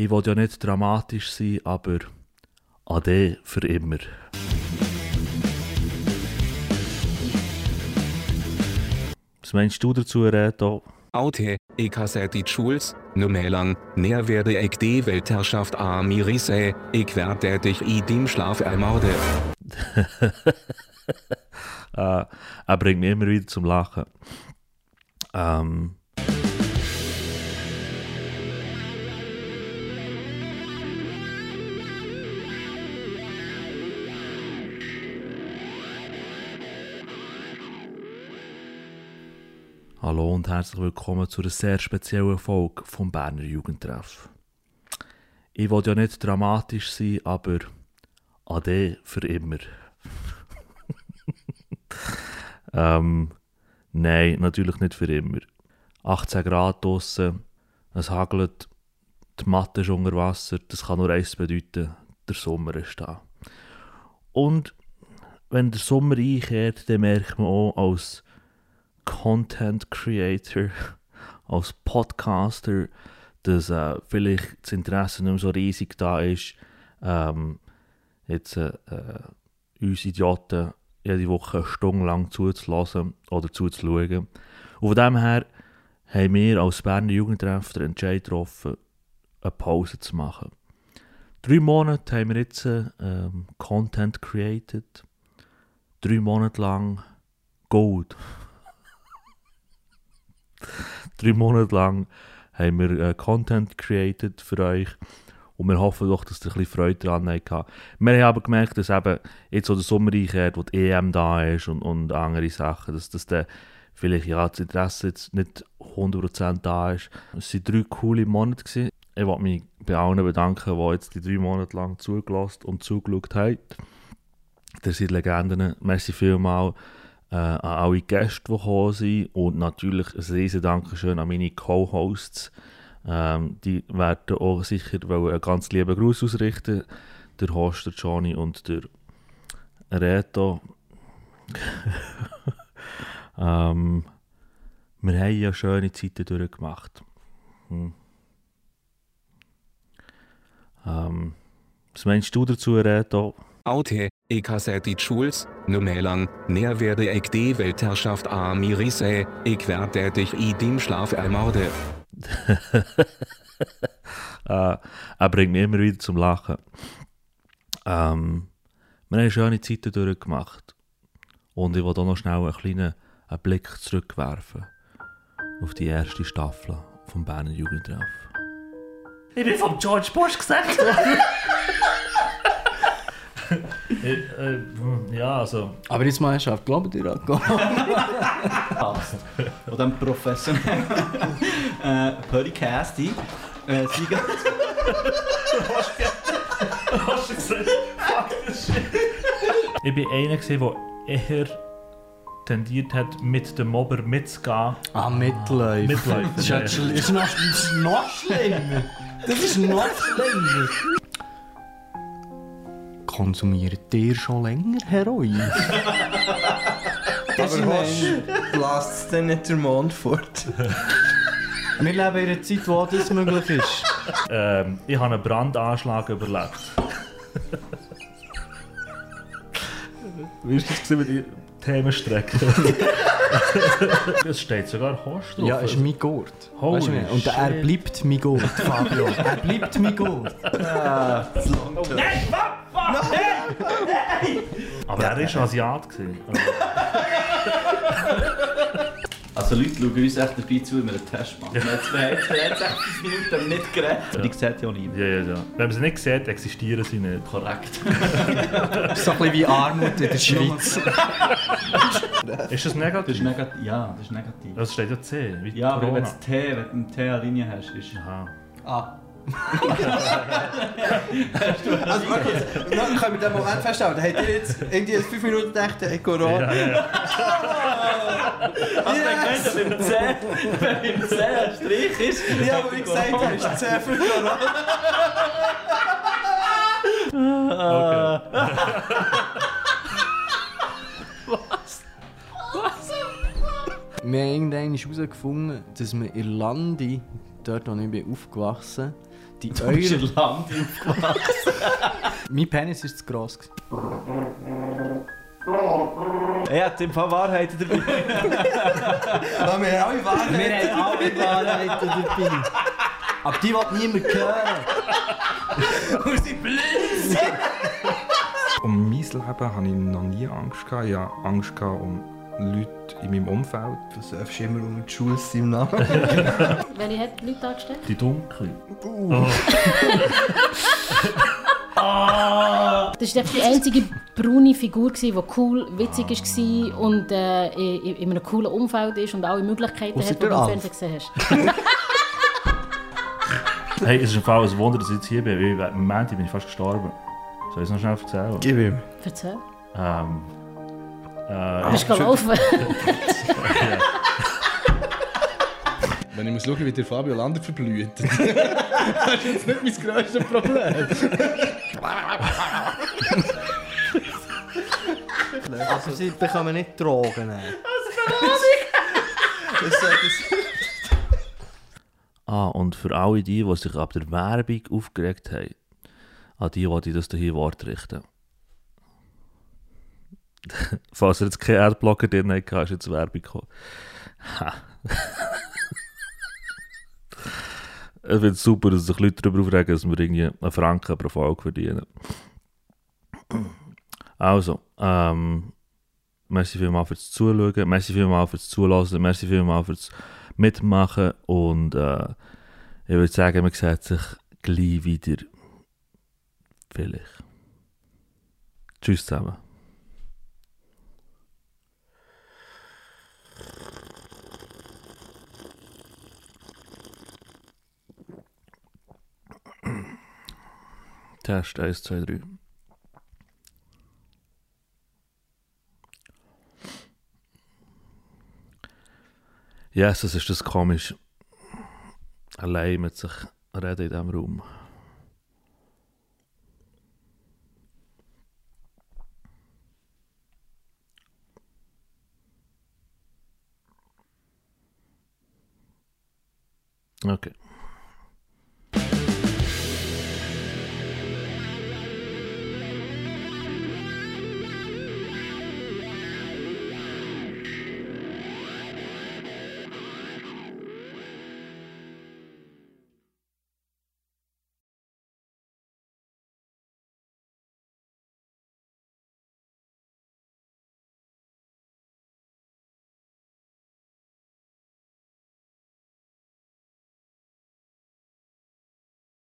Ich will ja nicht dramatisch sein, aber Ade für immer. Was meinst du dazu, Reto? Oute, ik ha seit die Schools, nu mehr lang, näher werde ich die Weltherrschaft Amirise, ich werde dich i dem Schlaf ermorde. äh, er bringt mich immer wieder zum Lachen. Ähm, Hallo und herzlich willkommen zu einer sehr speziellen Folge vom Berner Jugendtreff. Ich will ja nicht dramatisch sein, aber Ade für immer. ähm, nein, natürlich nicht für immer. 18 Grad draussen, es hagelt, die Matte ist unter Wasser, das kann nur eins bedeuten, der Sommer ist da. Und wenn der Sommer einkehrt, dann merkt man auch als Content Creator, als Podcaster, dass äh, vielleicht das Interesse nicht mehr so riesig da ist, ähm, jetzt äh, äh, uns Idioten jede Woche stundenlang zuzulassen oder zuzuschauen. Und von dem her haben wir als Berner Jugendtreff den Entscheid getroffen, eine Pause zu machen. Drei Monate haben wir jetzt ähm, Content created. Drei Monate lang Gold. Drei Monate lang haben wir äh, Content created für euch. Und wir hoffen doch, dass ihr ein bisschen Freude daran habt. Wir haben aber gemerkt, dass eben jetzt, wo der Sommer einkehrt, wo die EM da ist und, und andere Sachen, dass, dass der vielleicht ja, das Interesse jetzt nicht 100% da ist. Es waren drei coole Monate. Gewesen. Ich wollte mich bei allen bedanken, die jetzt die drei Monate lang zugelassen und zugeschaut haben. Ihr seid Legenden. Merci vielmals äh, an alle Gäste, die gekommen sind und natürlich ein riesen Dankeschön an meine Co-Hosts. Ähm, die werden auch sicher einen ganz lieben Gruß ausrichten. Der Host, der Johnny und der Reto. ähm, wir haben ja schöne Zeiten durchgemacht. Hm. Ähm, was meinst du dazu, Reto? Oute, ik ha seit die Schools, nu mehr lang, näher werde ich die Weltherrschaft Amirise, ich werde dich i dem Schlaf ermorde. äh, er bringt mich immer wieder zum Lachen. Ähm, wir haben schöne Zeiten durchgemacht. Und ich will auch noch schnell einen kleinen einen Blick zurückwerfen auf die erste Staffel vom Berner Jugendtreff. Ich bin vom George Bush gesagt worden. äh, äh, ja, also. Aber jetzt Meisterschaft, glaubt ihr an? Von diesem professionellen äh, Podcasting. Äh, Sieger. Hast du gesagt? Fuck this shit. Ich war einer, der eher tendiert hat, mit dem Mobber mitzugehen. Ah, ist, noch, das ist noch schlimmer. Das ist noch schlimmer. Konsumiert ihr schon länger Heroin? Aber was bläst es denn nicht der Mond fort? Wir leben in einer Zeit, wo das möglich ist. Ähm, ich habe einen Brandanschlag überlebt. Wie ist das mit den Themenstrecken? Es steht sogar Horst drauf. Ja, ist mein Gurt. Holy Weißt du? Und er bleibt mein Gurt, Fabio. er bleibt mein Gurt. Aber er war Asiat. gewesen. Also Leute schauen uns echt dabei zu, wenn wir einen Test machen. Jetzt wir haben jetzt echt 5 Minuten nicht geredet. Die sieht ja niemand. Ja, ja, ja. Wenn man sie nicht sieht, existieren sie nicht. Korrekt. So ein bisschen wie Armut in der Schweiz. Ist das Das negativ? ist negativ. Ja, das ist negativ. Das steht ja C, wie Ja, aber wenn Corona. du T, wenn du eine T-Linie hast, ist... Aha. Ah. also wirklich, dann können wir den Moment festhalten. Habt ihr jetzt irgendwie 5 Minuten gedacht, hey Corona? Ja, ja. Also yes. wenn beim C, wenn beim C ein Strich ist... Ja, aber wie gesagt hast, ist 10 für Corona. Wir haben irgendwann herausgefunden, dass man in Landi, dort wo ich bin aufgewachsen Die Du bist Eure. in Land aufgewachsen. Mein Penis ist zu gross. Er hat im Fall Wahrheiten dabei. Aber wir haben alle Wahrheiten. Wir haben alle Wahrheiten dabei. Aber die will niemand hören. Wir sind blind. Um mein Leben hatte ich noch nie Angst. Gehabt. Ich hatte Angst gehabt um Leute in meinem Umfeld. Du surfst immer um die Schulz im Namen. Welche hat die Leute angestellt? Die dunkle. Das war die einzige braune Figur, die cool, witzig war und äh, in, in einem coolen Umfeld ist und alle Möglichkeiten hat, die du im. Fernsehen gesehen hast. Hey, es ist im Fall ein Wunder, dass ich jetzt hier bin. Im Moment bin ich fast gestorben. Soll ich es noch schnell erzählen? Gib ihm. Erzähl. Ähm, äh, Bist du gelaufen? Wenn ich muss schauen, wie der Fabio Lander verblüht. das ist jetzt nicht mein grösstes Problem. Also sie bekommen nicht Drogen. Das, das, das. Ah, und für alle die, die sich ab der Werbung aufgeregt haben, an die wollte ich das hier Wort richten. Falls ihr jetzt keinen Adblocker drin habt, ist jetzt Werbung gekommen. Ich finde es super, dass sich Leute darüber aufregen, dass wir irgendwie einen Franken pro Folge verdienen. Also, ähm, merci vielmals fürs Zuschauen, merci vielmals fürs Zulassen, merci vielmals fürs Mitmachen und äh, ich würde sagen, man sieht sich gleich wieder. Vielleicht. Tschüss zusammen. Test 1, 2, 3. Jesus, ist das komisch. Allein mit sich reden in diesem Raum. Okay.